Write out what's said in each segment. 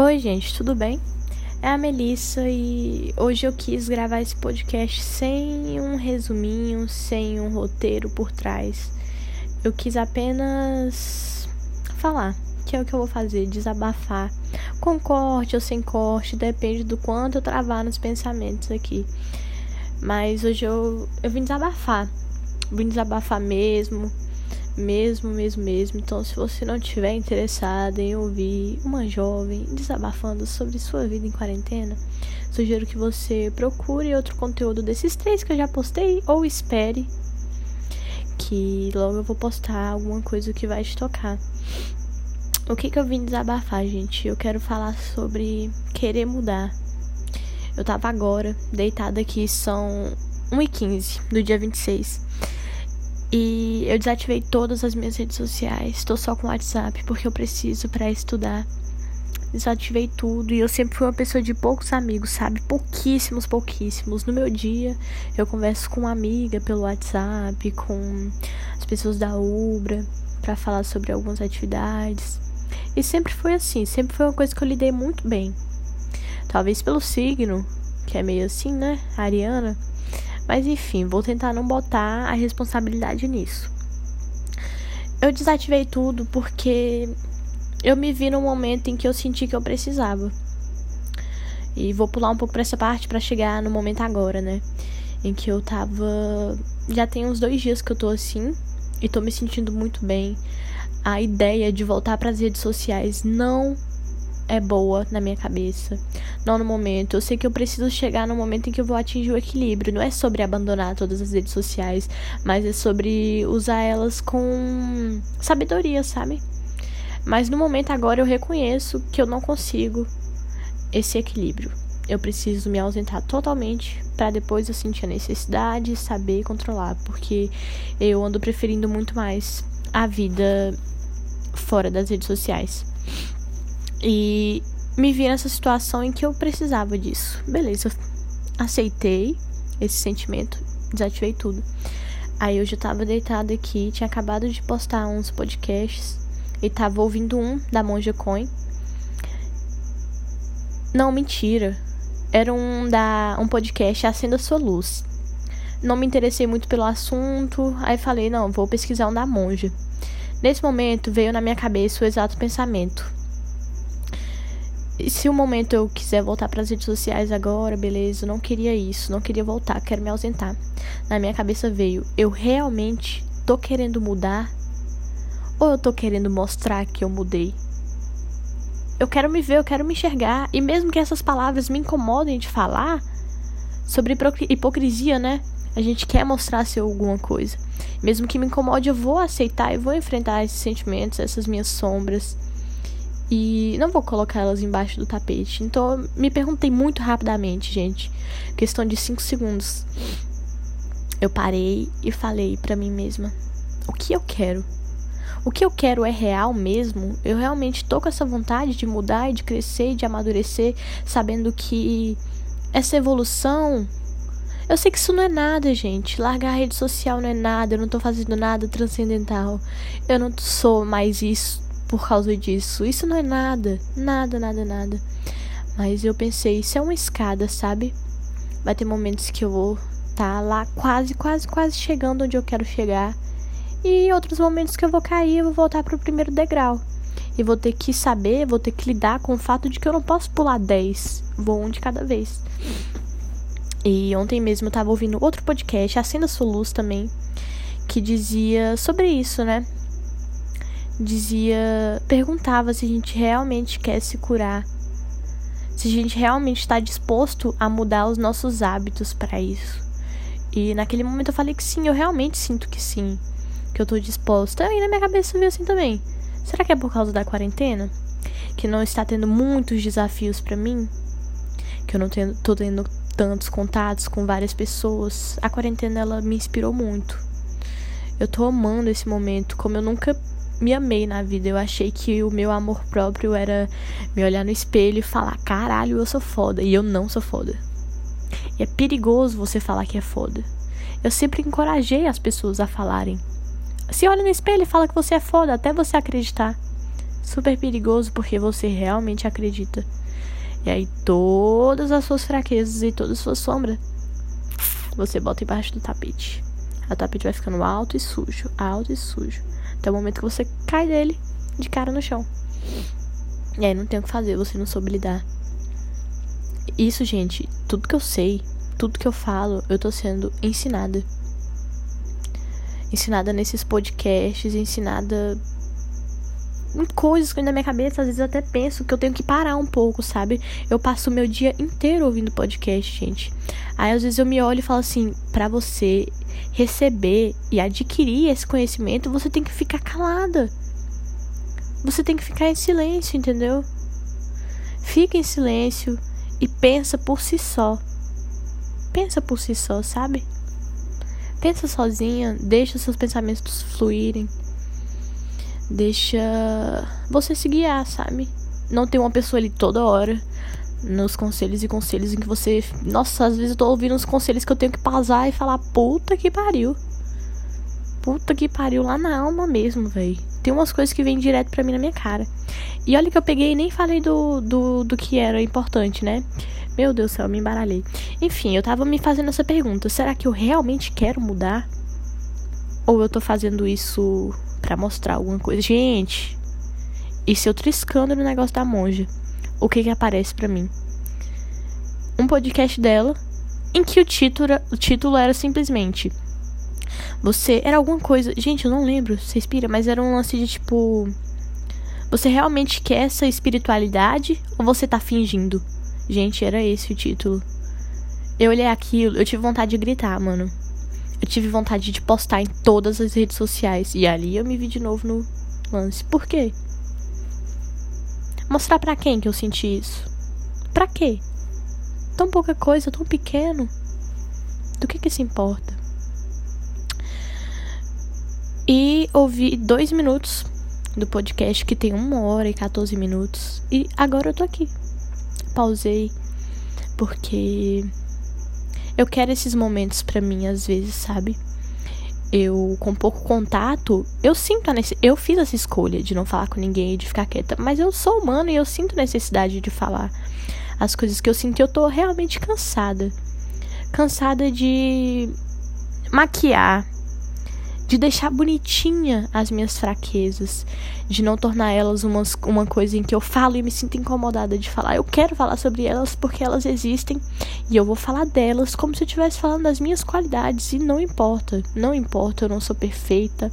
Oi, gente, tudo bem? É a Melissa e hoje eu quis gravar esse podcast sem um resuminho, sem um roteiro por trás. Eu quis apenas falar, que é o que eu vou fazer, desabafar. Com corte ou sem corte, depende do quanto eu travar nos pensamentos aqui. Mas hoje eu, eu vim desabafar. Vim desabafar mesmo mesmo, mesmo, mesmo. Então, se você não estiver interessado em ouvir uma jovem desabafando sobre sua vida em quarentena, sugiro que você procure outro conteúdo desses três que eu já postei ou espere que logo eu vou postar alguma coisa que vai te tocar. O que que eu vim desabafar, gente? Eu quero falar sobre querer mudar. Eu tava agora deitada aqui, são 1h15 do dia 26. E eu desativei todas as minhas redes sociais. Estou só com o WhatsApp porque eu preciso para estudar. Desativei tudo e eu sempre fui uma pessoa de poucos amigos, sabe? Pouquíssimos, pouquíssimos. No meu dia, eu converso com uma amiga pelo WhatsApp, com as pessoas da Ubra, para falar sobre algumas atividades. E sempre foi assim, sempre foi uma coisa que eu lidei muito bem. Talvez pelo signo, que é meio assim, né? Ariana. Mas enfim, vou tentar não botar a responsabilidade nisso. Eu desativei tudo porque eu me vi num momento em que eu senti que eu precisava. E vou pular um pouco para essa parte para chegar no momento agora, né? Em que eu tava. Já tem uns dois dias que eu tô assim e tô me sentindo muito bem. A ideia de voltar para as redes sociais não é boa na minha cabeça. Não no momento. Eu sei que eu preciso chegar no momento em que eu vou atingir o equilíbrio. Não é sobre abandonar todas as redes sociais, mas é sobre usar elas com sabedoria, sabe? Mas no momento agora eu reconheço que eu não consigo esse equilíbrio. Eu preciso me ausentar totalmente para depois eu sentir a necessidade, saber controlar, porque eu ando preferindo muito mais a vida fora das redes sociais. E me vi nessa situação em que eu precisava disso. Beleza, aceitei esse sentimento, desativei tudo. Aí eu já tava deitada aqui, tinha acabado de postar uns podcasts e tava ouvindo um da Monja Coin. Não, mentira. Era um da um podcast Acenda Sua Luz. Não me interessei muito pelo assunto, aí falei, não, vou pesquisar um da Monja. Nesse momento veio na minha cabeça o exato pensamento se o momento eu quiser voltar para as redes sociais agora, beleza, eu não queria isso, não queria voltar, quero me ausentar. Na minha cabeça veio, eu realmente tô querendo mudar ou eu tô querendo mostrar que eu mudei? Eu quero me ver, eu quero me enxergar, e mesmo que essas palavras me incomodem de falar sobre hipocrisia, né? A gente quer mostrar ser alguma coisa. Mesmo que me incomode, eu vou aceitar e vou enfrentar esses sentimentos, essas minhas sombras e não vou colocar elas embaixo do tapete. Então, me perguntei muito rapidamente, gente. Questão de 5 segundos. Eu parei e falei para mim mesma: o que eu quero? O que eu quero é real mesmo? Eu realmente tô com essa vontade de mudar de crescer de amadurecer, sabendo que essa evolução. Eu sei que isso não é nada, gente. Largar a rede social não é nada. Eu não tô fazendo nada transcendental. Eu não sou mais isso por causa disso. Isso não é nada, nada, nada, nada. Mas eu pensei, isso é uma escada, sabe? Vai ter momentos que eu vou estar tá lá quase, quase, quase chegando onde eu quero chegar. E outros momentos que eu vou cair, eu vou voltar pro primeiro degrau. E vou ter que saber, vou ter que lidar com o fato de que eu não posso pular 10. Vou um de cada vez. E ontem mesmo eu tava ouvindo outro podcast, Acenda Sua Luz também, que dizia sobre isso, né? Dizia, perguntava se a gente realmente quer se curar, se a gente realmente está disposto a mudar os nossos hábitos para isso. E naquele momento eu falei que sim, eu realmente sinto que sim, que eu tô disposta. E na minha cabeça veio assim também. Será que é por causa da quarentena? Que não está tendo muitos desafios para mim? Que eu não tenho, tô tendo tantos contatos com várias pessoas. A quarentena ela me inspirou muito. Eu tô amando esse momento como eu nunca me amei na vida. Eu achei que o meu amor próprio era me olhar no espelho e falar: caralho, eu sou foda. E eu não sou foda. E é perigoso você falar que é foda. Eu sempre encorajei as pessoas a falarem. Se olha no espelho e fala que você é foda, até você acreditar. super perigoso porque você realmente acredita. E aí todas as suas fraquezas e todas as suas sombras você bota embaixo do tapete. O tapete vai ficando alto e sujo, alto e sujo. Até o momento que você cai dele de cara no chão. E aí não tem o que fazer, você não soube lidar. Isso, gente, tudo que eu sei, tudo que eu falo, eu tô sendo ensinada. Ensinada nesses podcasts, ensinada coisas que na minha cabeça, às vezes até penso que eu tenho que parar um pouco, sabe? Eu passo o meu dia inteiro ouvindo podcast, gente. Aí às vezes eu me olho e falo assim, para você receber e adquirir esse conhecimento, você tem que ficar calada. Você tem que ficar em silêncio, entendeu? Fica em silêncio e pensa por si só. Pensa por si só, sabe? Pensa sozinha, deixa seus pensamentos fluírem. Deixa você se guiar, sabe? Não tem uma pessoa ali toda hora nos conselhos e conselhos em que você. Nossa, às vezes eu tô ouvindo uns conselhos que eu tenho que pausar e falar, puta que pariu. Puta que pariu lá na alma mesmo, velho. Tem umas coisas que vêm direto pra mim na minha cara. E olha que eu peguei e nem falei do, do, do que era importante, né? Meu Deus do céu, eu me embaralhei. Enfim, eu tava me fazendo essa pergunta: será que eu realmente quero mudar? Ou eu tô fazendo isso para mostrar alguma coisa? Gente, e se eu triscando no negócio da monja? O que que aparece para mim? Um podcast dela em que o título, o título era simplesmente você era alguma coisa. Gente, eu não lembro, você inspira, mas era um lance de tipo. Você realmente quer essa espiritualidade ou você tá fingindo? Gente, era esse o título. Eu olhei aquilo, eu tive vontade de gritar, mano. Eu tive vontade de postar em todas as redes sociais. E ali eu me vi de novo no lance. Por quê? Mostrar para quem que eu senti isso? Pra quê? Tão pouca coisa, tão pequeno. Do que que se importa? E ouvi dois minutos do podcast que tem uma hora e 14 minutos. E agora eu tô aqui. Pausei porque eu quero esses momentos para mim às vezes, sabe? Eu com pouco contato, eu sinto a nesse, eu fiz essa escolha de não falar com ninguém, de ficar quieta, mas eu sou humano e eu sinto necessidade de falar as coisas que eu sinto. Eu tô realmente cansada. Cansada de maquiar de deixar bonitinha as minhas fraquezas, de não tornar elas uma, uma coisa em que eu falo e me sinto incomodada de falar. Eu quero falar sobre elas porque elas existem e eu vou falar delas como se eu estivesse falando das minhas qualidades e não importa, não importa, eu não sou perfeita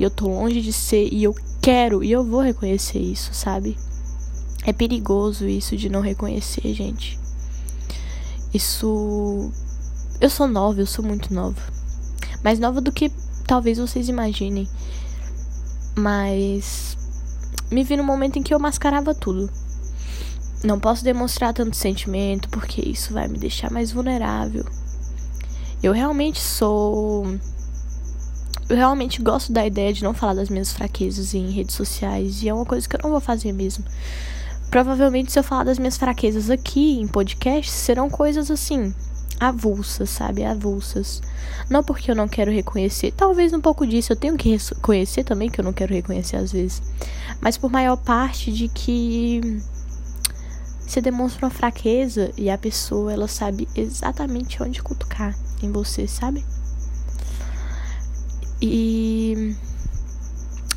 e eu tô longe de ser e eu quero e eu vou reconhecer isso, sabe? É perigoso isso de não reconhecer, gente. Isso. Eu sou nova, eu sou muito nova. Mais nova do que talvez vocês imaginem. Mas me vi no momento em que eu mascarava tudo. Não posso demonstrar tanto sentimento porque isso vai me deixar mais vulnerável. Eu realmente sou. Eu realmente gosto da ideia de não falar das minhas fraquezas em redes sociais e é uma coisa que eu não vou fazer mesmo. Provavelmente, se eu falar das minhas fraquezas aqui em podcast, serão coisas assim, avulsas, sabe? Avulsas. Não porque eu não quero reconhecer, talvez um pouco disso eu tenho que reconhecer também, que eu não quero reconhecer às vezes, mas por maior parte de que você demonstra uma fraqueza e a pessoa ela sabe exatamente onde cutucar em você, sabe? E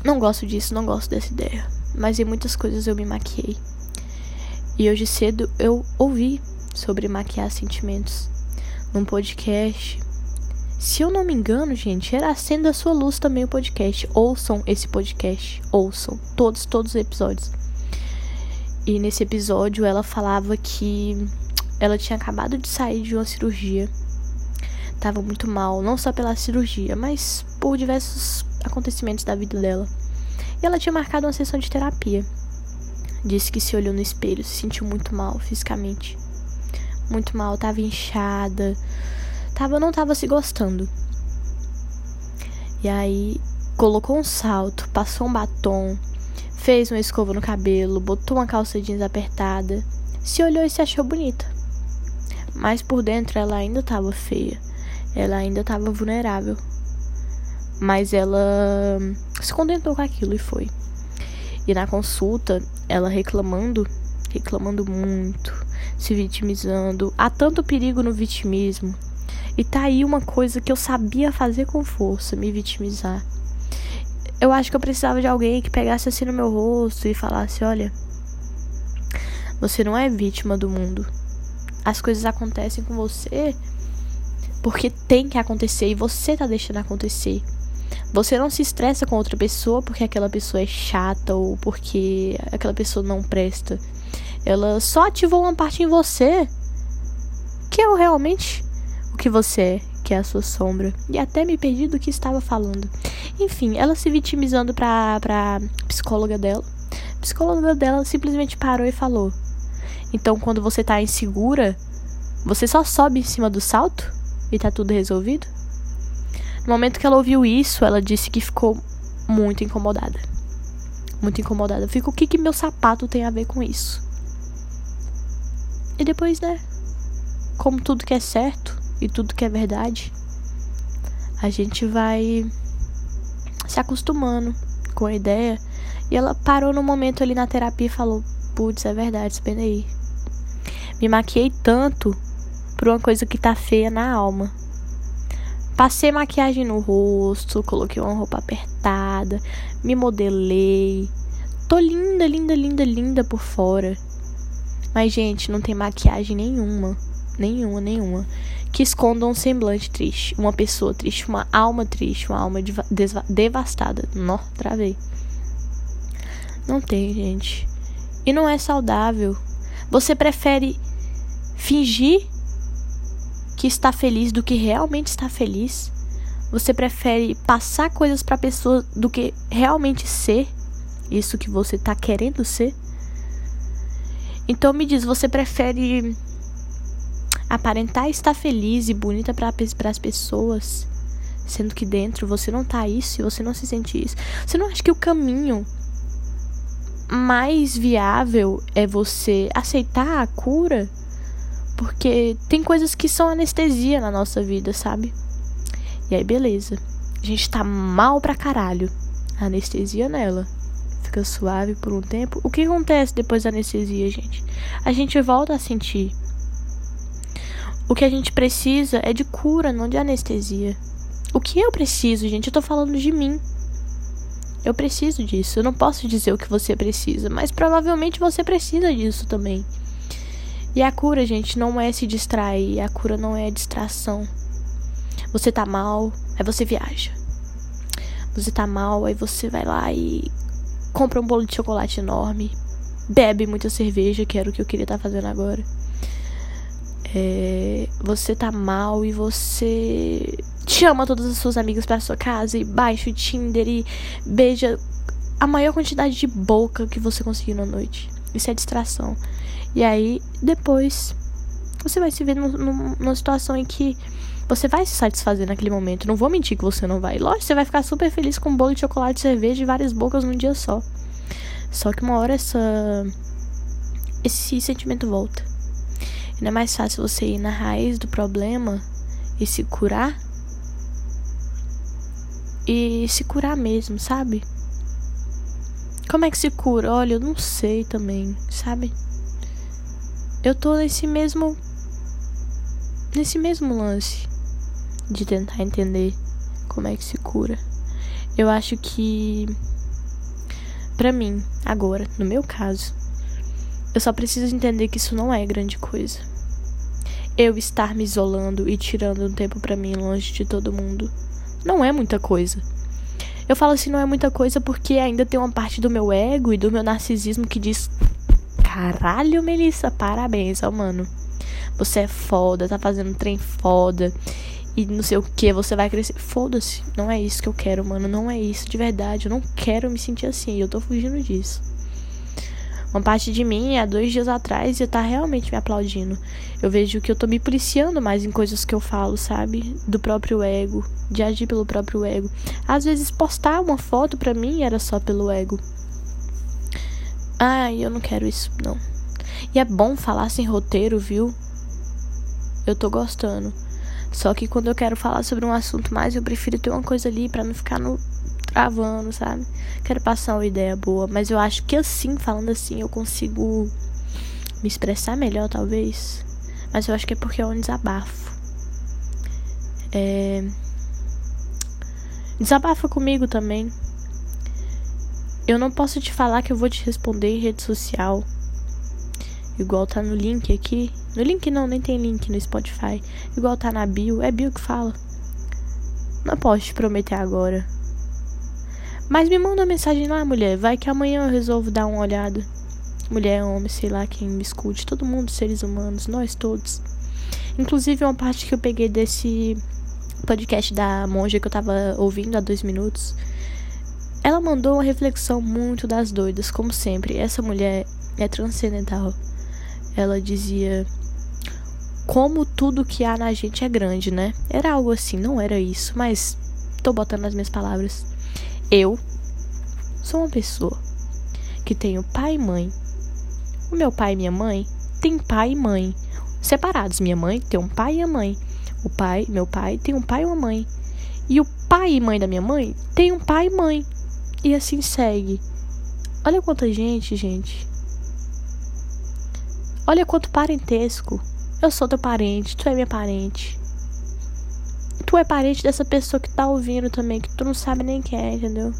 não gosto disso, não gosto dessa ideia, mas em muitas coisas eu me maquiei. E hoje cedo eu ouvi sobre maquiar sentimentos num podcast. Se eu não me engano, gente, era Acenda a Sua Luz também o podcast. Ouçam esse podcast. Ouçam todos, todos os episódios. E nesse episódio ela falava que ela tinha acabado de sair de uma cirurgia. Tava muito mal, não só pela cirurgia, mas por diversos acontecimentos da vida dela. E ela tinha marcado uma sessão de terapia. Disse que se olhou no espelho, se sentiu muito mal fisicamente muito mal, tava inchada, tava não tava se gostando. E aí colocou um salto, passou um batom, fez uma escova no cabelo, botou uma calça jeans apertada, se olhou e se achou bonita. Mas por dentro ela ainda tava feia. Ela ainda tava vulnerável. Mas ela se contentou com aquilo e foi. E na consulta, ela reclamando, reclamando muito, se vitimizando. Há tanto perigo no vitimismo. E tá aí uma coisa que eu sabia fazer com força, me vitimizar. Eu acho que eu precisava de alguém que pegasse assim no meu rosto e falasse: olha, você não é vítima do mundo. As coisas acontecem com você porque tem que acontecer e você tá deixando acontecer. Você não se estressa com outra pessoa porque aquela pessoa é chata ou porque aquela pessoa não presta. Ela só ativou uma parte em você que é realmente o que você é, que é a sua sombra. E até me perdi do que estava falando. Enfim, ela se vitimizando pra, pra psicóloga dela. A psicóloga dela simplesmente parou e falou: Então, quando você tá insegura, você só sobe em cima do salto e tá tudo resolvido? No momento que ela ouviu isso, ela disse que ficou muito incomodada. Muito incomodada. Fica o que que meu sapato tem a ver com isso? E depois, né? Como tudo que é certo e tudo que é verdade, a gente vai se acostumando com a ideia. E ela parou no momento ali na terapia e falou: Putz, é verdade, espera aí. Me maquiei tanto por uma coisa que tá feia na alma. Passei maquiagem no rosto, coloquei uma roupa apertada, me modelei. Tô linda, linda, linda, linda por fora. Mas, gente, não tem maquiagem nenhuma. Nenhuma, nenhuma. Que esconda um semblante triste. Uma pessoa triste, uma alma triste, uma alma devastada. Nó, travei. Não tem, gente. E não é saudável. Você prefere fingir que está feliz do que realmente está feliz? Você prefere passar coisas para pessoa do que realmente ser isso que você está querendo ser? Então me diz, você prefere aparentar estar feliz e bonita para as pessoas, sendo que dentro você não tá isso e você não se sente isso? Você não acha que o caminho mais viável é você aceitar a cura porque tem coisas que são anestesia na nossa vida, sabe? E aí, beleza. A gente tá mal pra caralho. Anestesia nela. Fica suave por um tempo. O que acontece depois da anestesia, gente? A gente volta a sentir. O que a gente precisa é de cura, não de anestesia. O que eu preciso, gente? Eu tô falando de mim. Eu preciso disso. Eu não posso dizer o que você precisa, mas provavelmente você precisa disso também. E a cura, gente, não é se distrair. A cura não é distração. Você tá mal, aí você viaja. Você tá mal, aí você vai lá e compra um bolo de chocolate enorme. Bebe muita cerveja, que era o que eu queria estar tá fazendo agora. É, você tá mal e você chama todas as suas amigas para sua casa e baixa o Tinder e beija a maior quantidade de boca que você conseguir na noite. Isso é distração. E aí, depois, você vai se ver numa situação em que você vai se satisfazer naquele momento. Não vou mentir que você não vai. Lógico, você vai ficar super feliz com um bolo de chocolate, cerveja e várias bocas num dia só. Só que uma hora essa esse sentimento volta. E não é mais fácil você ir na raiz do problema e se curar? E se curar mesmo, sabe? Como é que se cura? Olha, eu não sei também, sabe? Eu tô nesse mesmo. Nesse mesmo lance de tentar entender como é que se cura. Eu acho que. Pra mim, agora, no meu caso, eu só preciso entender que isso não é grande coisa. Eu estar me isolando e tirando um tempo para mim longe de todo mundo não é muita coisa. Eu falo assim, não é muita coisa porque ainda tem uma parte do meu ego e do meu narcisismo que diz: Caralho, Melissa, parabéns, ó, mano. Você é foda, tá fazendo trem foda. E não sei o que, você vai crescer. Foda-se, não é isso que eu quero, mano. Não é isso, de verdade. Eu não quero me sentir assim. Eu tô fugindo disso. Uma parte de mim, há dois dias atrás, ia tá realmente me aplaudindo. Eu vejo que eu tô me policiando mais em coisas que eu falo, sabe? Do próprio ego, de agir pelo próprio ego. Às vezes, postar uma foto pra mim era só pelo ego. Ai, eu não quero isso, não. E é bom falar sem roteiro, viu? Eu tô gostando. Só que quando eu quero falar sobre um assunto mais, eu prefiro ter uma coisa ali para não ficar no travando, sabe? Quero passar uma ideia boa, mas eu acho que assim, falando assim, eu consigo me expressar melhor, talvez. Mas eu acho que é porque é um desabafo. É... Desabafa comigo também. Eu não posso te falar que eu vou te responder em rede social. Igual tá no link aqui. No link não, nem tem link no Spotify. Igual tá na bio. É bio que fala. Não posso te prometer agora. Mas me manda uma mensagem lá, mulher. Vai que amanhã eu resolvo dar uma olhada. Mulher, homem, sei lá quem me escute. Todo mundo, seres humanos, nós todos. Inclusive, uma parte que eu peguei desse podcast da monja que eu tava ouvindo há dois minutos. Ela mandou uma reflexão muito das doidas, como sempre. Essa mulher é transcendental. Ela dizia como tudo que há na gente é grande, né? Era algo assim, não era isso, mas tô botando nas minhas palavras. Eu sou uma pessoa que tenho pai e mãe. O meu pai e minha mãe têm pai e mãe separados. Minha mãe tem um pai e a mãe. O pai, meu pai, tem um pai e uma mãe. E o pai e mãe da minha mãe tem um pai e mãe. E assim segue. Olha quanta gente, gente. Olha quanto parentesco. Eu sou teu parente, tu é minha parente tu é parente dessa pessoa que tá ouvindo também, que tu não sabe nem quem é, entendeu?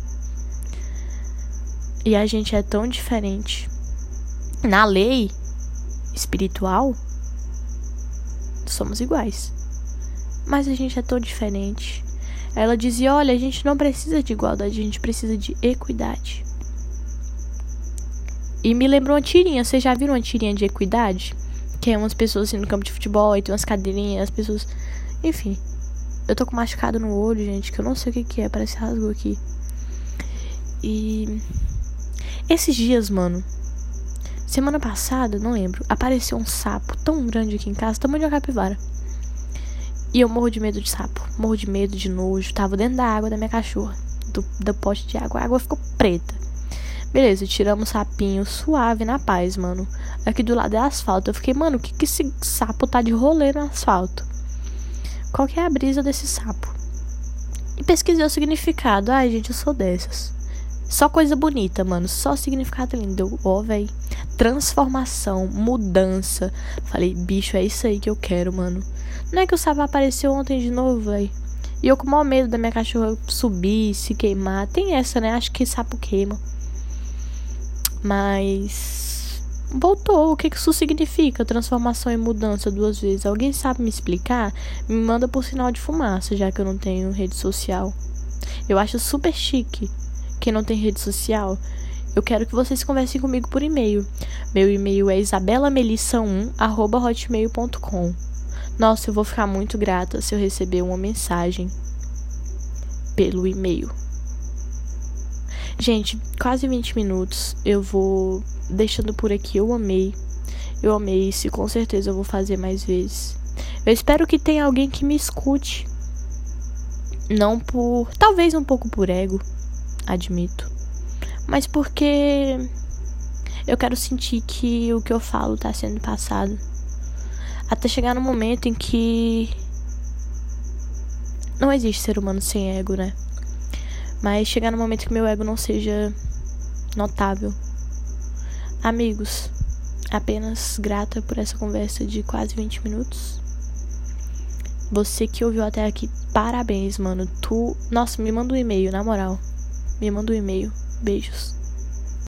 E a gente é tão diferente. Na lei espiritual, somos iguais. Mas a gente é tão diferente. Ela dizia: olha, a gente não precisa de igualdade, a gente precisa de equidade. E me lembrou uma tirinha. Vocês já viram uma tirinha de equidade? É umas pessoas assim no campo de futebol e tem umas cadeirinhas, as pessoas. Enfim. Eu tô com machucado no olho, gente, que eu não sei o que, que é, parece rasgou aqui. E. Esses dias, mano. Semana passada, não lembro, apareceu um sapo tão grande aqui em casa, tamanho de uma capivara. E eu morro de medo de sapo, morro de medo de nojo. Tava dentro da água da minha cachorra, do, do pote de água. A água ficou preta. Beleza, tiramos sapinho suave na paz, mano. Aqui do lado é asfalto. Eu fiquei, mano, o que que esse sapo tá de rolê no asfalto? qual que é a brisa desse sapo. E pesquisei o significado. Ai, gente, eu sou dessas. Só coisa bonita, mano. Só significado lindo. Ó, oh, véi. Transformação, mudança. Falei, bicho, é isso aí que eu quero, mano. Não é que o sapo apareceu ontem de novo, véi. E eu com o maior medo da minha cachorra subir, se queimar. Tem essa, né? Acho que sapo queima. Mas voltou. O que isso significa? Transformação e mudança duas vezes. Alguém sabe me explicar? Me manda por sinal de fumaça, já que eu não tenho rede social. Eu acho super chique quem não tem rede social. Eu quero que vocês conversem comigo por e-mail. Meu e-mail é isabelamelissa1@hotmail.com. Nossa, eu vou ficar muito grata se eu receber uma mensagem pelo e-mail. Gente, quase 20 minutos. Eu vou deixando por aqui. Eu amei. Eu amei isso e com certeza eu vou fazer mais vezes. Eu espero que tenha alguém que me escute. Não por. Talvez um pouco por ego, admito. Mas porque eu quero sentir que o que eu falo tá sendo passado. Até chegar no momento em que. Não existe ser humano sem ego, né? Mas chegar no momento que meu ego não seja notável. Amigos, apenas grata por essa conversa de quase 20 minutos. Você que ouviu até aqui, parabéns, mano. Tu. Nossa, me manda um e-mail, na moral. Me manda um e-mail. Beijos.